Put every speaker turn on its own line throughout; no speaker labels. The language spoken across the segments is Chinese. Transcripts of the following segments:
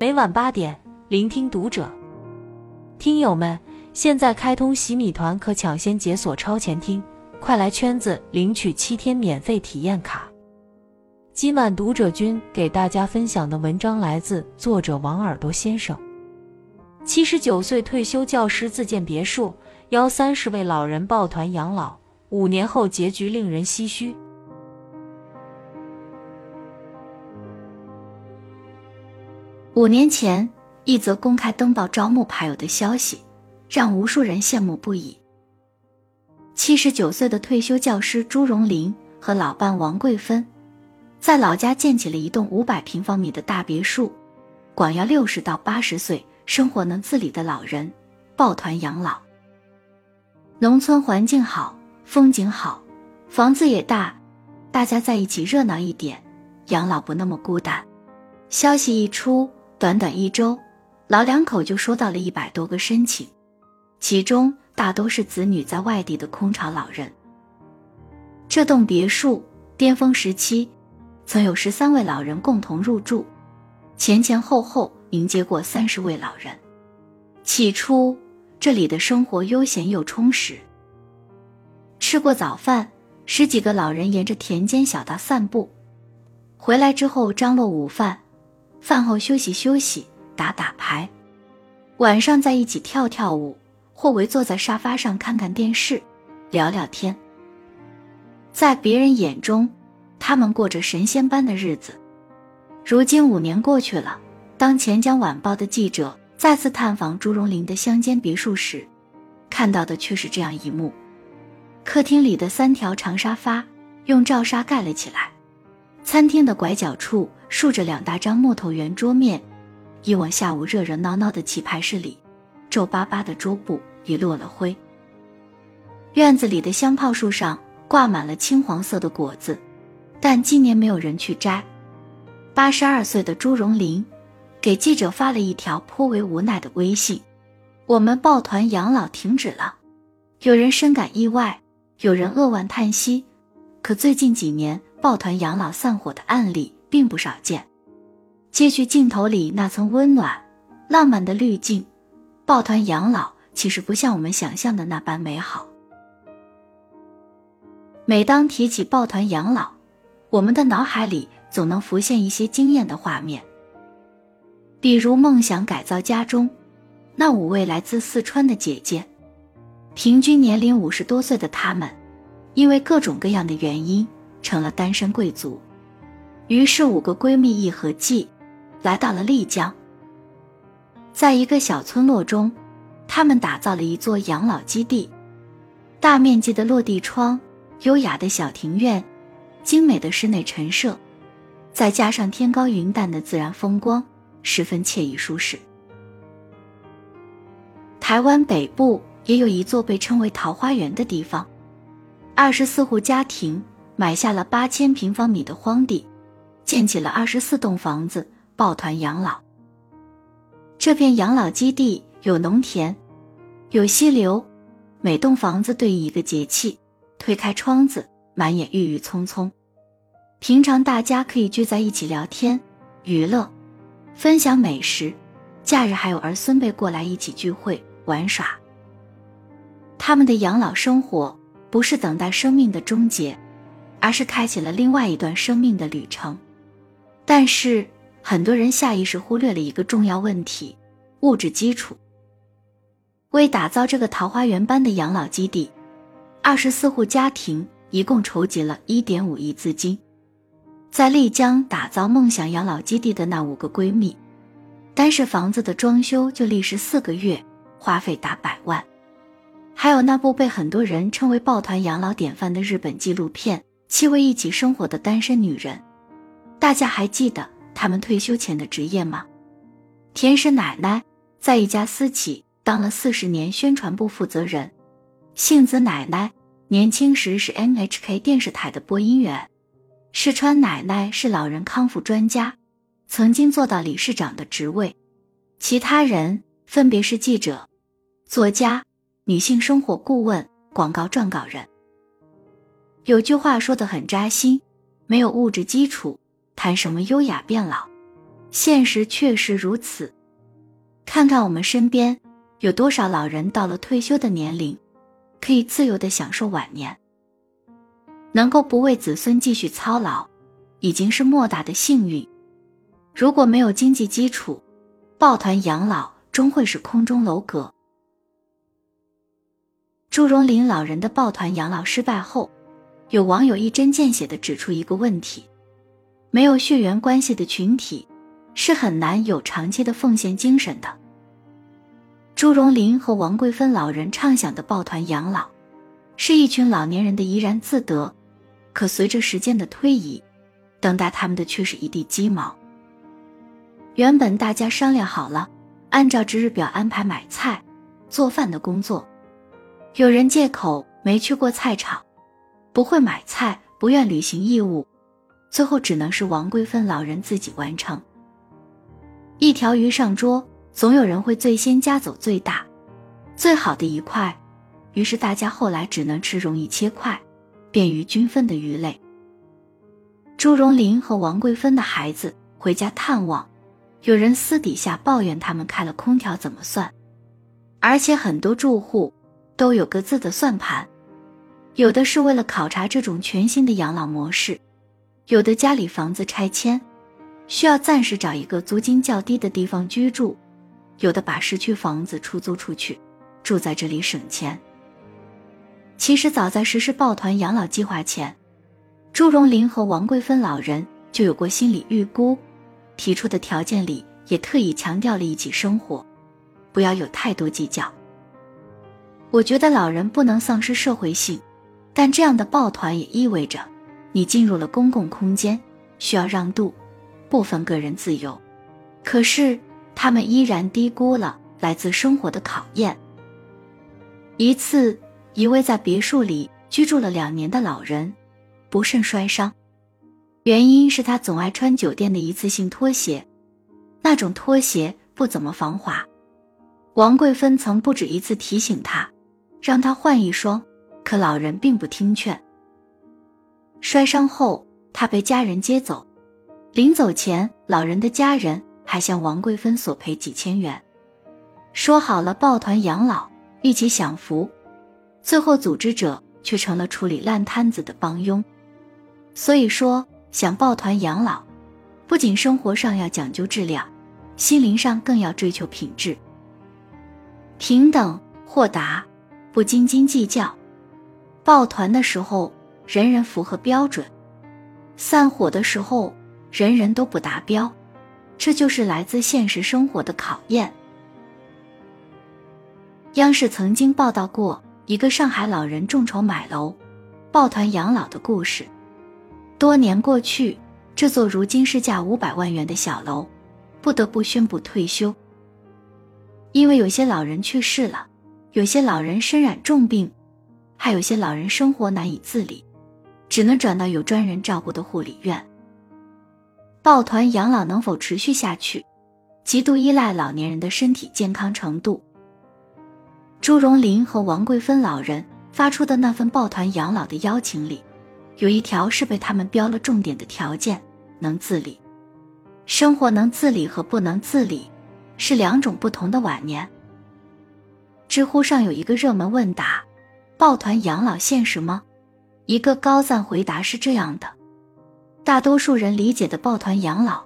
每晚八点，聆听读者。听友们，现在开通洗米团，可抢先解锁超前听，快来圈子领取七天免费体验卡。今晚读者君给大家分享的文章来自作者王耳朵先生。七十九岁退休教师自建别墅，邀三十位老人抱团养老，五年后结局令人唏嘘。
五年前，一则公开登报招募牌友的消息，让无数人羡慕不已。七十九岁的退休教师朱荣林和老伴王桂芬，在老家建起了一栋五百平方米的大别墅，广邀六十到八十岁、生活能自理的老人抱团养老。农村环境好，风景好，房子也大，大家在一起热闹一点，养老不那么孤单。消息一出。短短一周，老两口就收到了一百多个申请，其中大都是子女在外地的空巢老人。这栋别墅巅峰时期，曾有十三位老人共同入住，前前后后迎接过三十位老人。起初，这里的生活悠闲又充实。吃过早饭，十几个老人沿着田间小道散步，回来之后张罗午饭。饭后休息休息，打打牌，晚上在一起跳跳舞，或围坐在沙发上看看电视，聊聊天。在别人眼中，他们过着神仙般的日子。如今五年过去了，当《钱江晚报》的记者再次探访朱荣林的乡间别墅时，看到的却是这样一幕：客厅里的三条长沙发用罩纱盖了起来，餐厅的拐角处。竖着两大张木头圆桌面，以往下午热热闹闹的棋牌室里，皱巴巴的桌布已落了灰。院子里的香泡树上挂满了青黄色的果子，但今年没有人去摘。八十二岁的朱荣林给记者发了一条颇为无奈的微信：“我们抱团养老停止了。”有人深感意外，有人扼腕叹息。可最近几年抱团养老散伙的案例。并不少见，揭去镜头里那层温暖、浪漫的滤镜。抱团养老其实不像我们想象的那般美好。每当提起抱团养老，我们的脑海里总能浮现一些惊艳的画面，比如梦想改造家中那五位来自四川的姐姐，平均年龄五十多岁的她们，因为各种各样的原因成了单身贵族。于是，五个闺蜜一合计，来到了丽江。在一个小村落中，他们打造了一座养老基地，大面积的落地窗，优雅的小庭院，精美的室内陈设，再加上天高云淡的自然风光，十分惬意舒适。台湾北部也有一座被称为“桃花源”的地方，二十四户家庭买下了八千平方米的荒地。建起了二十四栋房子，抱团养老。这片养老基地有农田，有溪流，每栋房子对应一个节气。推开窗子，满眼郁郁葱葱。平常大家可以聚在一起聊天、娱乐、分享美食，假日还有儿孙辈过来一起聚会玩耍。他们的养老生活不是等待生命的终结，而是开启了另外一段生命的旅程。但是很多人下意识忽略了一个重要问题：物质基础。为打造这个桃花源般的养老基地，二十四户家庭一共筹集了一点五亿资金。在丽江打造梦想养老基地的那五个闺蜜，单是房子的装修就历时四个月，花费达百万。还有那部被很多人称为抱团养老典范的日本纪录片《七位一起生活的单身女人》。大家还记得他们退休前的职业吗？田氏奶奶在一家私企当了四十年宣传部负责人，杏子奶奶年轻时是 NHK 电视台的播音员，世川奶奶是老人康复专家，曾经做到理事长的职位，其他人分别是记者、作家、女性生活顾问、广告撰稿人。有句话说的很扎心：没有物质基础。谈什么优雅变老？现实确实如此。看看我们身边有多少老人到了退休的年龄，可以自由的享受晚年，能够不为子孙继续操劳，已经是莫大的幸运。如果没有经济基础，抱团养老终会是空中楼阁。朱荣林老人的抱团养老失败后，有网友一针见血的指出一个问题：没有血缘关系的群体。是很难有长期的奉献精神的。朱荣林和王桂芬老人畅想的抱团养老，是一群老年人的怡然自得，可随着时间的推移，等待他们的却是一地鸡毛。原本大家商量好了，按照值日表安排买菜、做饭的工作，有人借口没去过菜场，不会买菜，不愿履行义务，最后只能是王桂芬老人自己完成。一条鱼上桌，总有人会最先夹走最大、最好的一块。于是大家后来只能吃容易切块、便于均分的鱼类。朱荣林和王桂芬的孩子回家探望，有人私底下抱怨他们开了空调怎么算，而且很多住户都有各自的算盘，有的是为了考察这种全新的养老模式，有的家里房子拆迁。需要暂时找一个租金较低的地方居住，有的把市区房子出租出去，住在这里省钱。其实早在实施抱团养老计划前，朱荣林和王桂芬老人就有过心理预估，提出的条件里也特意强调了一起生活，不要有太多计较。我觉得老人不能丧失社会性，但这样的抱团也意味着，你进入了公共空间，需要让渡。部分个人自由，可是他们依然低估了来自生活的考验。一次，一位在别墅里居住了两年的老人不慎摔伤，原因是他总爱穿酒店的一次性拖鞋，那种拖鞋不怎么防滑。王桂芬曾不止一次提醒他，让他换一双，可老人并不听劝。摔伤后，他被家人接走。临走前，老人的家人还向王桂芬索赔几千元，说好了抱团养老，一起享福。最后，组织者却成了处理烂摊子的帮佣。所以说，想抱团养老，不仅生活上要讲究质量，心灵上更要追求品质。平等、豁达，不斤斤计较。抱团的时候，人人符合标准；散伙的时候。人人都不达标，这就是来自现实生活的考验。央视曾经报道过一个上海老人众筹买楼、抱团养老的故事。多年过去，这座如今市价五百万元的小楼，不得不宣布退休，因为有些老人去世了，有些老人身染重病，还有些老人生活难以自理，只能转到有专人照顾的护理院。抱团养老能否持续下去，极度依赖老年人的身体健康程度。朱荣林和王桂芬老人发出的那份抱团养老的邀请里，有一条是被他们标了重点的条件：能自理。生活能自理和不能自理，是两种不同的晚年。知乎上有一个热门问答：抱团养老现实吗？一个高赞回答是这样的。大多数人理解的抱团养老，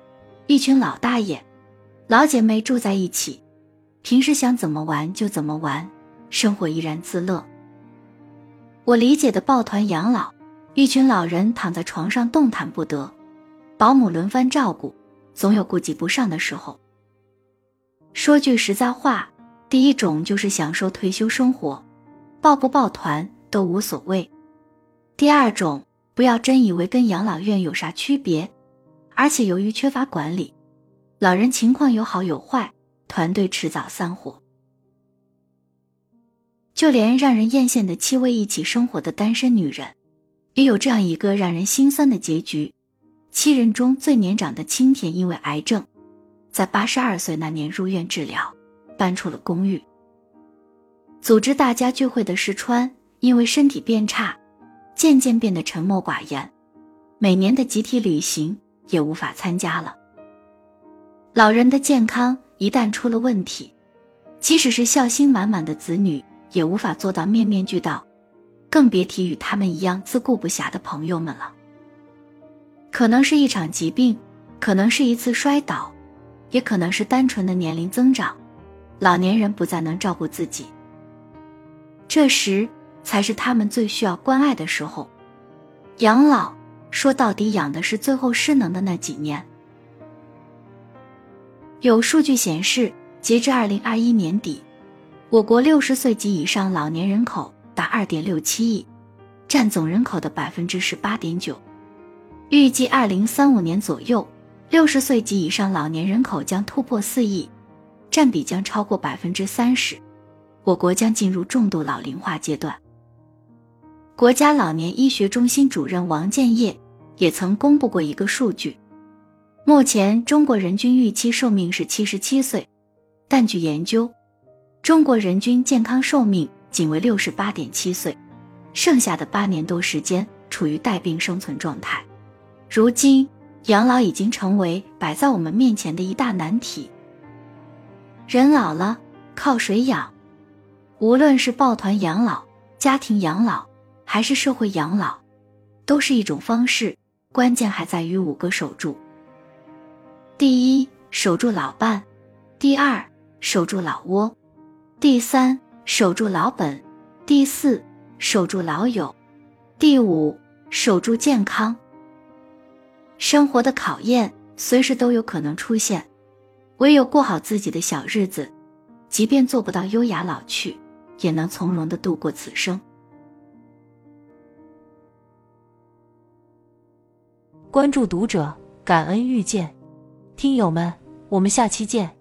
一群老大爷、老姐妹住在一起，平时想怎么玩就怎么玩，生活怡然自乐。我理解的抱团养老，一群老人躺在床上动弹不得，保姆轮番照顾，总有顾及不上的时候。说句实在话，第一种就是享受退休生活，抱不抱团都无所谓；第二种。不要真以为跟养老院有啥区别，而且由于缺乏管理，老人情况有好有坏，团队迟早散伙。就连让人艳羡的七位一起生活的单身女人，也有这样一个让人心酸的结局：七人中最年长的青田因为癌症，在八十二岁那年入院治疗，搬出了公寓。组织大家聚会的石川因为身体变差。渐渐变得沉默寡言，每年的集体旅行也无法参加了。老人的健康一旦出了问题，即使是孝心满满的子女，也无法做到面面俱到，更别提与他们一样自顾不暇的朋友们了。可能是一场疾病，可能是一次摔倒，也可能是单纯的年龄增长，老年人不再能照顾自己。这时才是他们最需要关爱的时候。养老说到底，养的是最后失能的那几年。有数据显示，截至二零二一年底，我国六十岁及以上老年人口达二点六七亿，占总人口的百分之十八点九。预计二零三五年左右，六十岁及以上老年人口将突破四亿，占比将超过百分之三十，我国将进入重度老龄化阶段。国家老年医学中心主任王建业也曾公布过一个数据：目前中国人均预期寿命是七十七岁，但据研究，中国人均健康寿命仅为六十八点七岁，剩下的八年多时间处于带病生存状态。如今，养老已经成为摆在我们面前的一大难题。人老了，靠谁养？无论是抱团养老、家庭养老。还是社会养老，都是一种方式。关键还在于五个守住：第一，守住老伴；第二，守住老窝；第三，守住老本；第四，守住老友；第五，守住健康。生活的考验随时都有可能出现，唯有过好自己的小日子，即便做不到优雅老去，也能从容的度过此生。
关注读者，感恩遇见，听友们，我们下期见。